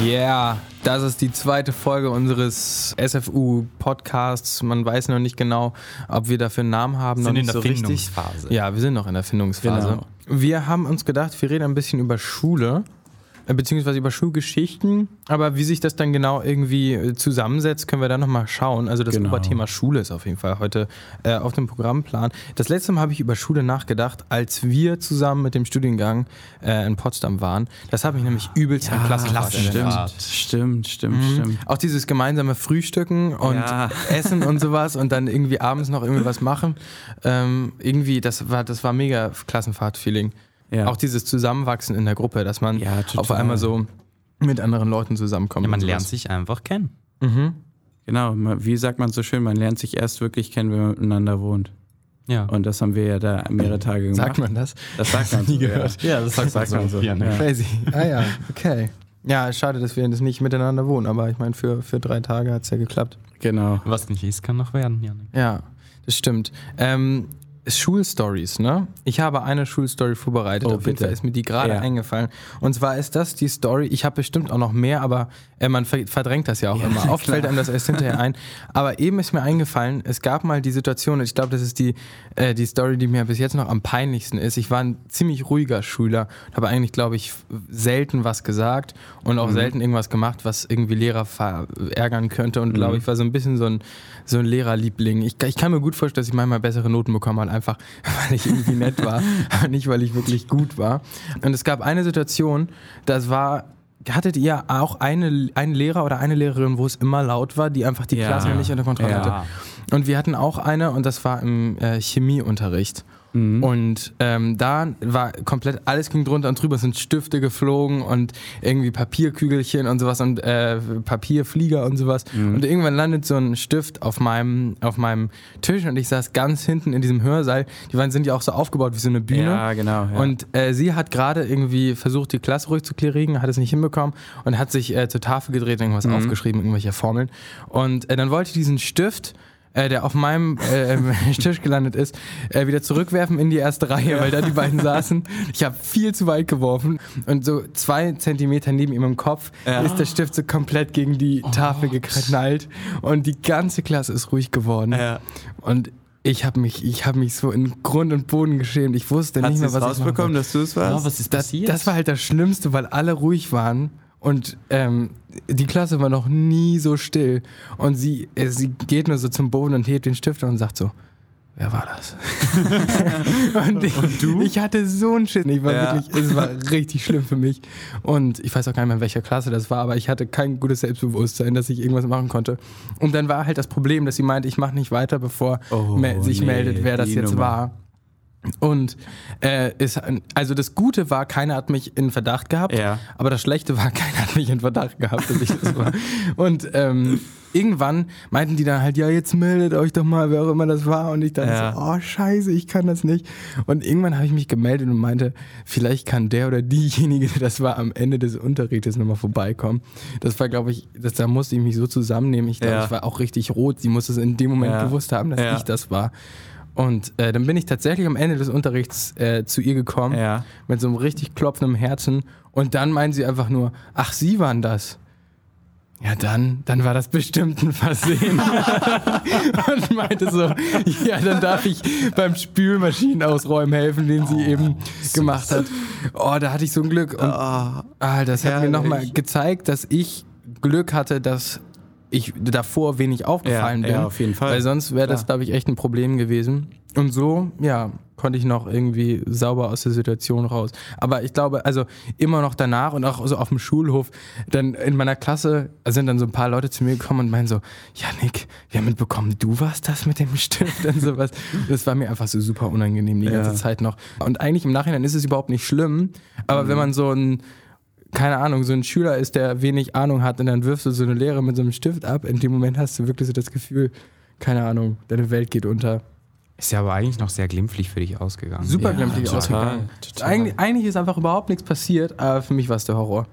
Yeah, das ist die zweite Folge unseres SFU-Podcasts. Man weiß noch nicht genau, ob wir dafür einen Namen haben. sind noch in der so richtig. Findungsphase. Ja, wir sind noch in der Findungsphase. Genau. Wir haben uns gedacht, wir reden ein bisschen über Schule, beziehungsweise über Schulgeschichten. Aber wie sich das dann genau irgendwie äh, zusammensetzt, können wir dann nochmal schauen. Also das Genau. Oberthema Schule ist auf jeden Fall heute äh, auf dem Programmplan. Das letzte Mal habe ich über Schule nachgedacht, als wir zusammen mit dem Studiengang äh, in Potsdam waren. Das habe ich nämlich übelst an Klassenfahrt Klasse. erinnert. Stimmt, stimmt, stimmt, Mhm. stimmt. Auch dieses gemeinsame Frühstücken und Ja. Essen und sowas und dann irgendwie abends noch irgendwie was machen. Ähm, irgendwie, das war, das war mega Klassenfahrt-Feeling. Ja. Auch dieses Zusammenwachsen in der Gruppe, dass man Ja, auf einmal so mit anderen Leuten zusammenkommt. Ja, man lernt sich einfach kennen. Mhm. Genau, wie sagt man so schön, man lernt sich erst wirklich kennen, wenn man miteinander wohnt. Ja. Und das haben wir ja da mehrere Tage gemacht. Sagt man das? Das sagt man Nie so, gehört. ja, das sagt man so. Ja, ne? Ja. Crazy. Ah ja, okay. Ja, schade, dass wir das nicht miteinander wohnen, aber ich meine, für, für drei Tage hat es ja geklappt. Genau. Was nicht ist, kann noch werden, Janik. Ja, das stimmt. Ähm, Schulstories, ne? Ich habe eine Schulstory vorbereitet. Oh, Auf jeden. Fall ist mir die gerade Ja. eingefallen. Und zwar ist das die Story. Ich habe bestimmt auch noch mehr, aber äh, man ver verdrängt das ja auch immer. Oft fällt einem das erst hinterher ein. Aber eben ist mir eingefallen, es gab mal die Situation, ich glaube, das ist die, äh, die Story, die mir bis jetzt noch am peinlichsten ist. Ich war ein ziemlich ruhiger Schüler, habe eigentlich, glaube ich, selten was gesagt und auch selten irgendwas gemacht, was irgendwie Lehrer verärgern könnte. Und glaube ich, war so ein bisschen so ein, so ein Lehrerliebling. Ich, ich kann mir gut vorstellen, dass ich manchmal bessere Noten bekommen habe, einfach weil ich irgendwie nett war, aber nicht weil ich wirklich gut war. Und es gab eine Situation, das war. Hattet ihr auch eine, einen Lehrer oder eine Lehrerin, wo es immer laut war, die einfach die Ja. Klasse nicht unter Kontrolle Ja. hatte? Und wir hatten auch eine und das war im äh, Chemieunterricht. Mhm. Und ähm, da war komplett alles ging drunter und drüber, es sind Stifte geflogen und irgendwie Papierkügelchen und sowas und äh, Papierflieger und sowas. Mhm. Und irgendwann landet so ein Stift auf meinem, auf meinem Tisch und ich saß ganz hinten in diesem Hörsaal. Die waren, sind ja auch so aufgebaut wie so eine Bühne. Ja, genau. Ja. Und äh, sie hat gerade irgendwie versucht, die Klasse ruhig zu kriegen, hat es nicht hinbekommen und hat sich äh, zur Tafel gedreht, irgendwas Mhm. aufgeschrieben, irgendwelche Formeln. Und äh, dann wollte ich diesen Stift, äh, der auf meinem äh, Tisch gelandet ist, äh, wieder zurückwerfen in die erste Reihe, weil da die beiden saßen. Ich habe viel zu weit geworfen und so zwei Zentimeter neben ihm im Kopf Ja. ist der Stift so komplett gegen die Tafel geknallt und die ganze Klasse ist ruhig geworden. Ja. Und ich habe mich, ich habe mich so in Grund und Boden geschämt. Ich wusste Hat nicht mehr, was ich rausbekommen, dass du es warst? Ja, was ist das, passiert? das war halt das Schlimmste, weil alle ruhig waren und ähm, die Klasse war noch nie so still. Und sie, äh, sie geht nur so zum Boden und hebt den Stift und sagt so, wer war das? und, ich, ich hatte so einen Schiss. Ich war Ja. wirklich, es war richtig schlimm für mich. Und ich weiß auch gar nicht mehr, in welcher Klasse das war, aber ich hatte kein gutes Selbstbewusstsein, dass ich irgendwas machen konnte. Und dann war halt das Problem, dass sie meinte, ich mache nicht weiter, bevor Oh, me sich nee, meldet, wer das jetzt Nummer. war. Und äh, ist, also das Gute war, keiner hat mich in Verdacht gehabt, Ja. aber das Schlechte war, keiner hat mich in Verdacht gehabt, dass ich das war. Und ähm, irgendwann meinten die dann halt, ja, jetzt meldet euch doch mal, wer auch immer das war. Und ich dachte Ja. so, oh scheiße, ich kann das nicht. Und irgendwann habe ich mich gemeldet und meinte, vielleicht kann der oder diejenige, der das war, am Ende des Unterrichtes nochmal vorbeikommen. Das war, glaube ich, das, da musste ich mich so zusammennehmen. Ich glaube, Ja. ich war auch richtig rot. Sie musste es in dem Moment gewusst haben, dass ich das war. Und äh, dann bin ich tatsächlich am Ende des Unterrichts äh, zu ihr gekommen, Ja. mit so einem richtig klopfenden Herzen. Und dann meinen sie einfach nur, ach, Sie waren das. Ja, dann, dann war das bestimmt ein Versehen. und meinte so, ja, dann darf ich beim Spülmaschinen ausräumen helfen, den sie eben gemacht hat. Oh, da hatte ich so ein Glück. Und Ah, ah, das hat mir herrlich. nochmal gezeigt, dass ich Glück hatte, dass ich davor wenig aufgefallen Ja, bin. ja, auf jeden Fall. Weil sonst wäre das, glaube ich, echt ein Problem gewesen. Und so, ja, konnte ich noch irgendwie sauber aus der Situation raus. Aber ich glaube, also immer noch danach und auch so auf dem Schulhof, dann in meiner Klasse sind dann so ein paar Leute zu mir gekommen und meinen so, ja Nick, wir haben mitbekommen, du warst das mit dem Stift und sowas. Das war mir einfach so super unangenehm die Ja. ganze Zeit noch. Und eigentlich im Nachhinein ist es überhaupt nicht schlimm, aber wenn man so ein keine Ahnung, so ein Schüler ist, der wenig Ahnung hat und dann wirfst du so eine Lehre mit so einem Stift ab, in dem Moment hast du wirklich so das Gefühl, keine Ahnung, deine Welt geht unter. Ist ja aber eigentlich noch sehr glimpflich für dich ausgegangen. Super Ja, glimpflich total, ausgegangen. total. Eigentlich, eigentlich ist einfach überhaupt nichts passiert, aber für mich war es der Horror.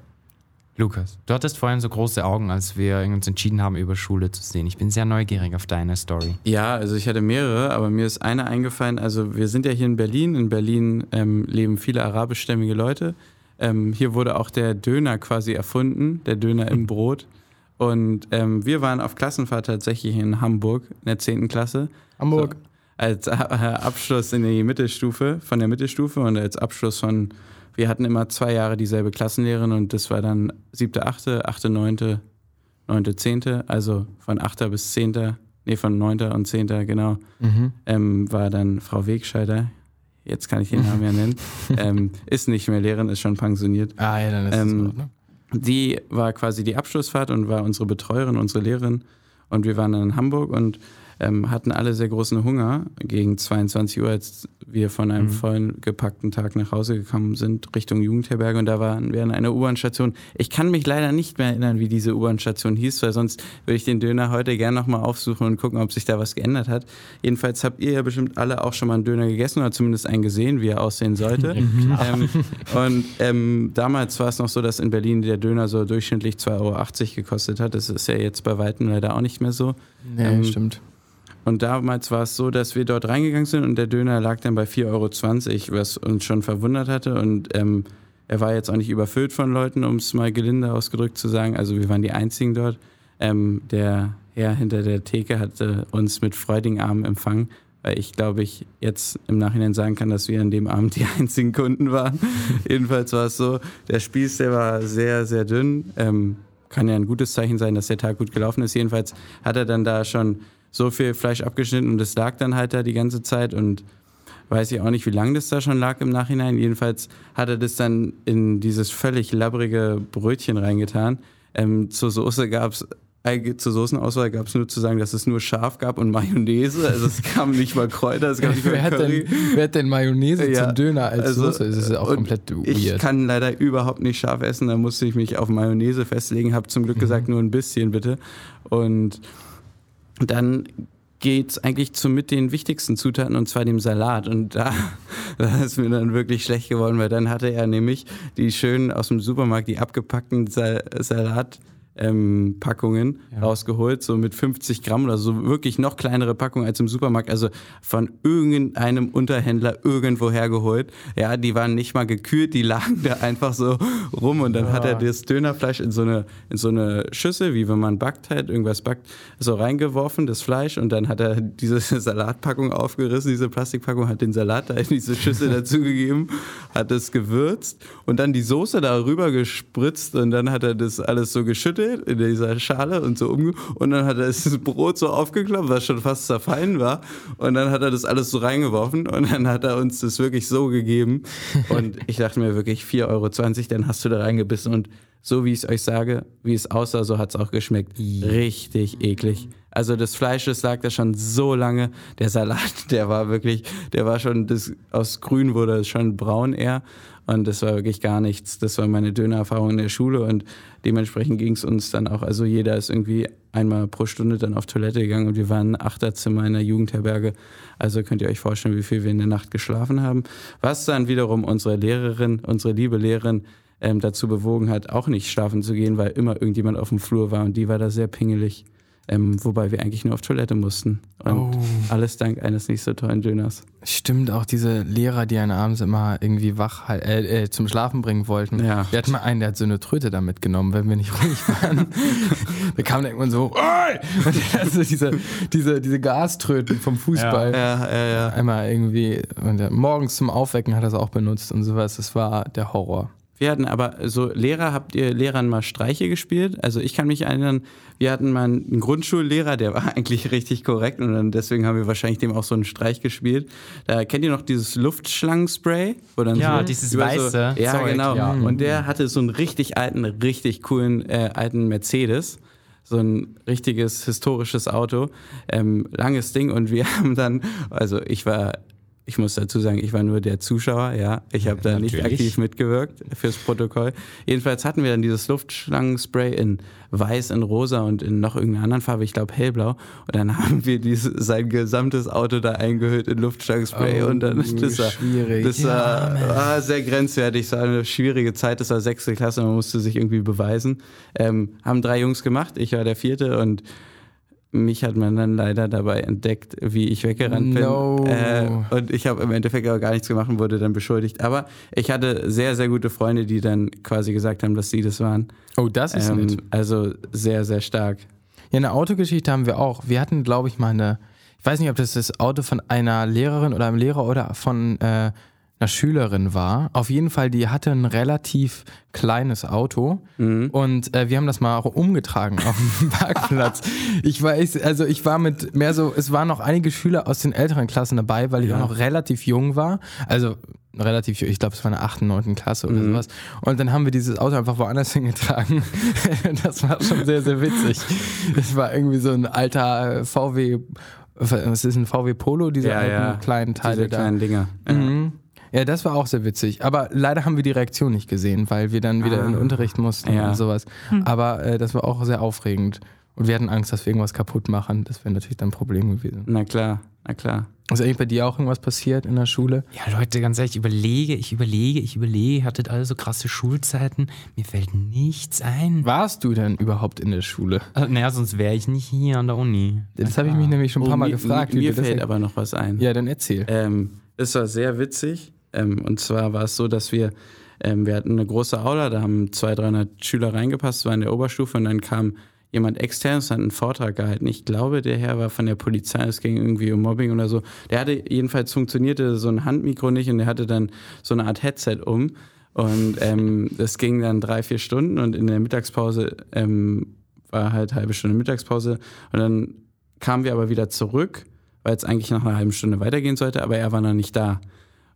Lukas, du hattest vorhin so große Augen, als wir uns entschieden haben, über Schule zu sehen. Ich bin sehr neugierig auf deine Story. Ja, also ich hatte mehrere, aber mir ist eine eingefallen. Also wir sind ja hier in Berlin. In Berlin ähm, leben viele arabischstämmige Leute. Ähm, hier wurde auch der Döner quasi erfunden, der Döner im Brot. Und ähm, wir waren auf Klassenfahrt tatsächlich in Hamburg in der 10. Klasse. Hamburg. So, als äh, Abschluss in die Mittelstufe, von der Mittelstufe und als Abschluss von, wir hatten immer zwei Jahre dieselbe Klassenlehrerin und das war dann siebte, achte, achte, neunte, neunte, zehnte, also von achter bis zehnter, nee, von neunter und zehnter, genau, Mhm. ähm, war dann Frau Wegscheider. Jetzt kann ich den Namen ja nennen. ähm, ist nicht mehr Lehrerin, ist schon pensioniert. Ah, ja, dann ist Ähm, gut, ne? Die war quasi die Abschlussfahrt und war unsere Betreuerin, unsere Lehrerin. Und wir waren dann in Hamburg und ähm, hatten alle sehr großen Hunger gegen 22 Uhr, als wir von einem Mhm. vollen gepackten Tag nach Hause gekommen sind, Richtung Jugendherberge. Und da waren wir an einer U-Bahn-Station. Ich kann mich leider nicht mehr erinnern, wie diese U-Bahn-Station hieß, weil sonst würde ich den Döner heute gerne nochmal aufsuchen und gucken, ob sich da was geändert hat. Jedenfalls habt ihr ja bestimmt alle auch schon mal einen Döner gegessen oder zumindest einen gesehen, wie er aussehen sollte. ähm, und ähm, damals war es noch so, dass in Berlin der Döner so durchschnittlich 2,80 Euro gekostet hat. Das ist ja jetzt bei Weitem leider auch nicht mehr so. Nee, ähm, stimmt. Und damals war es so, dass wir dort reingegangen sind und der Döner lag dann bei 4,20 Euro, was uns schon verwundert hatte. Und ähm, er war jetzt auch nicht überfüllt von Leuten, um es mal gelinde ausgedrückt zu sagen. Also wir waren die Einzigen dort. Ähm, der Herr hinter der Theke hatte uns mit freudigen Armen empfangen, weil ich glaube, ich jetzt im Nachhinein sagen kann, dass wir an dem Abend die einzigen Kunden waren. Jedenfalls war es so, der Spieß, der war sehr, sehr dünn. Ähm, kann ja ein gutes Zeichen sein, dass der Tag gut gelaufen ist. Jedenfalls hat er dann da schon so viel Fleisch abgeschnitten und es lag dann halt da die ganze Zeit und weiß ich auch nicht, wie lange das da schon lag im Nachhinein. Jedenfalls hat er das dann in dieses völlig labbrige Brötchen reingetan. Ähm, zur Soße gab es zur Soßenauswahl gab es nur zu sagen, dass es nur Schaf gab und Mayonnaise. Also es kam nicht mal Kräuter, es gab nicht Wer mal hat, Curry. denn, wer hat denn Mayonnaise Ja, zum Döner als also, Soße? Das ist ja auch komplett Ich weird. kann leider überhaupt nicht scharf essen, da musste ich mich auf Mayonnaise festlegen, habe zum Glück Mhm. gesagt, nur ein bisschen bitte. Und dann geht's eigentlich zu mit den wichtigsten Zutaten und zwar dem Salat. Und da, da ist mir dann wirklich schlecht geworden, weil dann hatte er nämlich die schönen aus dem Supermarkt, die abgepackten Sa Salat. Ähm, Packungen Ja. rausgeholt, so mit 50 Gramm oder so, wirklich noch kleinere Packungen als im Supermarkt, also von irgendeinem Unterhändler irgendwo hergeholt. Ja, die waren nicht mal gekühlt, die lagen da einfach so rum und dann hat er das Dönerfleisch in so eine, in so eine Schüssel, wie wenn man backt halt, irgendwas backt, so reingeworfen, das Fleisch und dann hat er diese Salatpackung aufgerissen, diese Plastikpackung, hat den Salat da in diese Schüssel dazugegeben, hat es gewürzt und dann die Soße darüber gespritzt und dann hat er das alles so geschüttelt in dieser Schale und so umge und dann hat er das Brot so aufgeklappt, was schon fast zerfallen war und dann hat er das alles so reingeworfen und dann hat er uns das wirklich so gegeben und ich dachte mir wirklich 4,20 Euro, dann hast du da reingebissen und so wie ich es euch sage, wie es aussah, so hat es auch geschmeckt. Richtig eklig. Also das Fleisch, das lag da schon so lange. Der Salat, der war wirklich, der war schon, das, aus grün wurde es schon braun eher. Und das war wirklich gar nichts. Das war meine Dönererfahrung in der Schule und dementsprechend ging es uns dann auch. Also jeder ist irgendwie einmal pro Stunde dann auf Toilette gegangen und wir waren ein Achterzimmer in der Jugendherberge. Also könnt ihr euch vorstellen, wie viel wir in der Nacht geschlafen haben. Was dann wiederum unsere Lehrerin, unsere liebe Lehrerin, ähm, dazu bewogen hat, auch nicht schlafen zu gehen, weil immer irgendjemand auf dem Flur war und die war da sehr pingelig. Ähm, wobei wir eigentlich nur auf Toilette mussten. Und Oh. alles dank eines nicht so tollen Döners. Stimmt, auch diese Lehrer, die einen abends immer irgendwie wach äh, äh, zum Schlafen bringen wollten. Ja. Wir hatten mal einen, der hat so eine Tröte da mitgenommen, wenn wir nicht ruhig waren. da kam der irgendwann so, Oi! und der hat so diese, diese, diese Gaströten vom Fußball. Ja, ja, ja. Einmal irgendwie, morgens zum Aufwecken hat er es auch benutzt und sowas. Das war der Horror. Wir hatten aber so Lehrer, habt ihr Lehrern mal Streiche gespielt? Also ich kann mich erinnern, wir hatten mal einen Grundschullehrer, der war eigentlich richtig korrekt und dann deswegen haben wir wahrscheinlich dem auch so einen Streich gespielt. Da kennt ihr noch dieses Luftschlangenspray? Wo dann Ja, so dieses weiße So, ja, Zeug, genau. ja. Und der hatte so einen richtig alten, richtig coolen äh, alten Mercedes. So ein richtiges historisches Auto, ähm, langes Ding und wir haben dann, also ich war ich muss dazu sagen, ich war nur der Zuschauer, ja. Ich habe da nicht Natürlich. aktiv mitgewirkt fürs Protokoll. Jedenfalls hatten wir dann dieses Luftschlangenspray in weiß, in rosa und in noch irgendeiner anderen Farbe, ich glaube hellblau. Und dann haben wir diese, sein gesamtes Auto da eingehüllt in Luftschlangenspray Oh, und dann das war, schwierig. das war, war sehr grenzwertig. Es war eine schwierige Zeit, das war sechste Klasse, man musste sich irgendwie beweisen. Ähm, haben drei Jungs gemacht, ich war der vierte und mich hat man dann leider dabei entdeckt, wie ich weggerannt No. bin. Äh, und ich habe im Endeffekt aber gar nichts gemacht und wurde dann beschuldigt. Aber ich hatte sehr, sehr gute Freunde, die dann quasi gesagt haben, dass sie das waren. Oh, das ist nett. Ähm, also sehr, sehr stark. Ja, eine Autogeschichte haben wir auch. Wir hatten, glaube ich, mal eine, ich weiß nicht, ob das das Auto von einer Lehrerin oder einem Lehrer oder von äh, einer Schülerin war. Auf jeden Fall, die hatte ein relativ kleines Auto und äh, wir haben das mal auch umgetragen auf dem Parkplatz. Ich weiß, also ich war mit mehr so, es waren noch einige Schüler aus den älteren Klassen dabei, weil ich auch noch relativ jung war. Also relativ jung, ich glaube, es war in der 8., 9. Klasse oder sowas. Und dann haben wir dieses Auto einfach woanders hingetragen. das war schon sehr, sehr witzig. Das war irgendwie so ein alter äh, VW, was ist ein VW Polo, diese alten kleinen Teile Diese da. kleinen Dinger. Mhm. Ja, das war auch sehr witzig. Aber leider haben wir die Reaktion nicht gesehen, weil wir dann wieder in den Unterricht mussten Ja. und sowas. Aber äh, das war auch sehr aufregend. Und wir hatten Angst, dass wir irgendwas kaputt machen. Das wäre natürlich dann ein Problem gewesen. Na klar, na klar. Ist eigentlich bei dir auch irgendwas passiert in der Schule? Ja, Leute, ganz ehrlich, ich überlege, ich überlege, ich überlege, ihr hattet alle so krasse Schulzeiten. Mir fällt nichts ein. Warst du denn überhaupt in der Schule? Äh, Naja, sonst wäre ich nicht hier an der Uni. Das habe ich mich nämlich schon ein paar Mal mir, gefragt. wie Mir das fällt aber noch was ein. ja, dann erzähl. Ähm, es war sehr witzig. Ähm, und zwar war es so, dass wir, ähm, wir hatten eine große Aula, da haben 200, 300 Schüler reingepasst, war in der Oberstufe und dann kam jemand externes, hat einen Vortrag gehalten. Ich glaube, der Herr war von der Polizei, es ging irgendwie um Mobbing oder so. Der hatte, jedenfalls funktionierte so ein Handmikro nicht und der hatte dann so eine Art Headset um. Und ähm, das ging dann drei, vier Stunden und in der Mittagspause ähm, war halt halbe Stunde Mittagspause. Und dann kamen wir aber wieder zurück, weil es eigentlich nach einer halben Stunde weitergehen sollte, aber er war noch nicht da.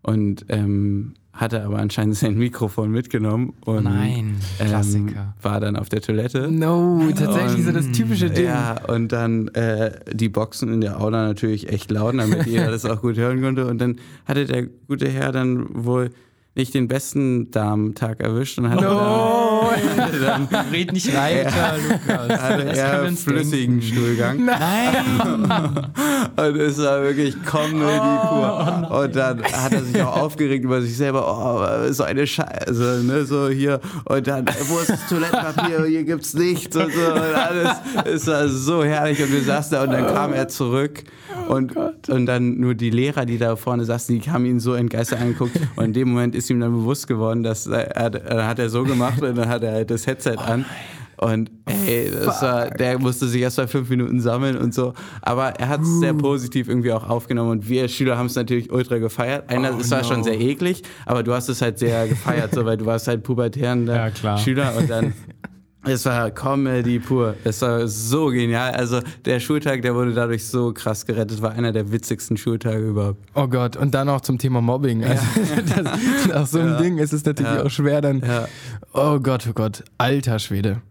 Und ähm, hatte aber anscheinend sein Mikrofon mitgenommen und Nein, ähm, war dann auf der Toilette. No, tatsächlich so das typische Ding. Ja, und dann äh, die Boxen in der Aula natürlich echt laut, damit jeder das auch gut hören konnte. Und dann hatte der gute Herr dann wohl nicht den besten Damentag erwischt und hatte dann, dann Red nicht weiter, Lukas. hatte er flüssigen Stuhlgang. Und es war wirklich Comedy pur. und dann hat er sich auch aufgeregt über sich selber. Oh, so eine Scheiße, ne, so hier. Und dann, wo ist das Toilettenpapier? Hier gibt's nichts und so. Und alles. Es war so herrlich. Und wir saßen da und dann kam er zurück. Und, und dann nur die Lehrer, die da vorne saßen, die haben ihn so entgeistert angeguckt. Und in dem Moment ist ihm dann bewusst geworden, dass er, dann hat er so gemacht und dann hat er halt das Headset an. Und ey, war, der musste sich erst mal fünf Minuten sammeln und so. Aber er hat es sehr positiv irgendwie auch aufgenommen und wir Schüler haben es natürlich ultra gefeiert. Einer, es war schon sehr eklig, aber du hast es halt sehr gefeiert, so, weil du warst halt pubertärender Ja. Schüler und dann. Es war Comedy pur. Es war so genial. Also der Schultag, der wurde dadurch so krass gerettet, war einer der witzigsten Schultage überhaupt. Oh Gott, und dann auch zum Thema Mobbing. Also, das, nach so einem Ding ist es natürlich Ja. auch schwer dann. Ja. Oh Gott, oh Gott, alter Schwede.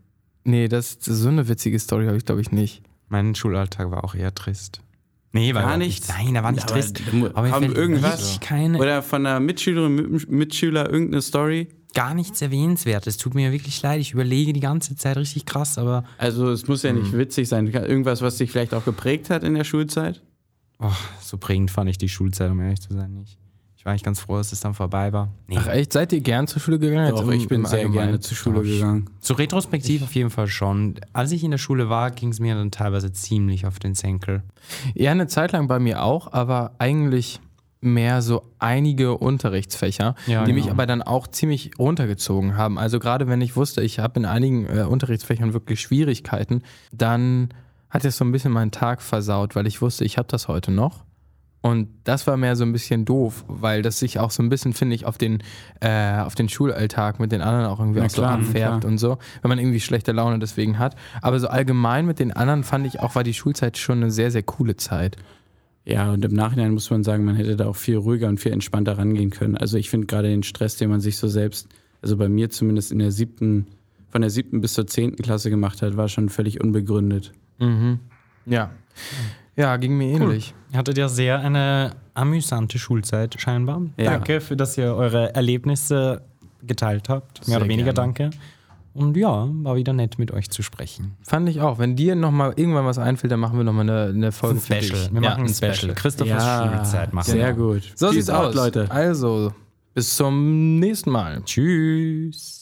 Nee, das, so eine witzige Story habe ich, glaube ich, nicht. Mein Schulalltag war auch eher trist. Nee, war Gar nichts? Nein, er war nicht Aber trist. da mir kam fällt irgendwas? keine, Oder von einer Mitschülerin, Mit- Mitschüler irgendeine Story? gar nichts erwähnenswertes. Tut mir wirklich leid. Ich überlege die ganze Zeit richtig krass, aber Also es muss ja Hm. nicht witzig sein. Irgendwas, was dich vielleicht auch geprägt hat in der Schulzeit? oh, so prägend fand ich die Schulzeit, um ehrlich zu sein, nicht. Ich war eigentlich ganz froh, dass es dann vorbei war. Nee. Ach echt, seid ihr gern zur Schule gegangen? Doch, im- ich bin sehr Allgemeinen? gerne zur Schule gegangen. So retrospektiv auf jeden Fall schon. Als ich in der Schule war, ging es mir dann teilweise ziemlich auf den Senkel. Ja, eine Zeit lang bei mir auch, aber eigentlich mehr so einige Unterrichtsfächer, Ja, die genau. mich aber dann auch ziemlich runtergezogen haben. Also gerade wenn ich wusste, ich habe in einigen äh, Unterrichtsfächern wirklich Schwierigkeiten, dann hat es so ein bisschen meinen Tag versaut, weil ich wusste, ich habe das heute noch. Und das war mehr so ein bisschen doof, weil das sich auch so ein bisschen, finde ich, auf den, äh, auf den Schulalltag mit den anderen auch irgendwie Na auch so klar, abfärbt klar. und so, wenn man irgendwie schlechte Laune deswegen hat. Aber so allgemein mit den anderen fand ich auch, war die Schulzeit schon eine sehr, sehr coole Zeit. Ja, und im Nachhinein muss man sagen, man hätte da auch viel ruhiger und viel entspannter rangehen können. Also ich finde gerade den Stress, den man sich so selbst, also bei mir zumindest in der siebten, von der siebten bis zur zehnten Klasse gemacht hat, war schon völlig unbegründet. Mhm. Ja. Ja, ging mir ähnlich. Ihr hattet ja sehr eine amüsante Schulzeit scheinbar. Ja. Danke für, dass ihr eure Erlebnisse geteilt habt. Mehr Sehr oder weniger gerne. danke. Und ja, war wieder nett mit euch zu sprechen. Fand ich auch. Wenn dir nochmal irgendwann was einfällt, dann machen wir nochmal eine, eine Folge für dich. Wir Ja, machen ein Special. Christophers Schulzeit machen sehr wir. gut. So Peace sieht's out, aus. Leute. Also, bis zum nächsten Mal. Tschüss.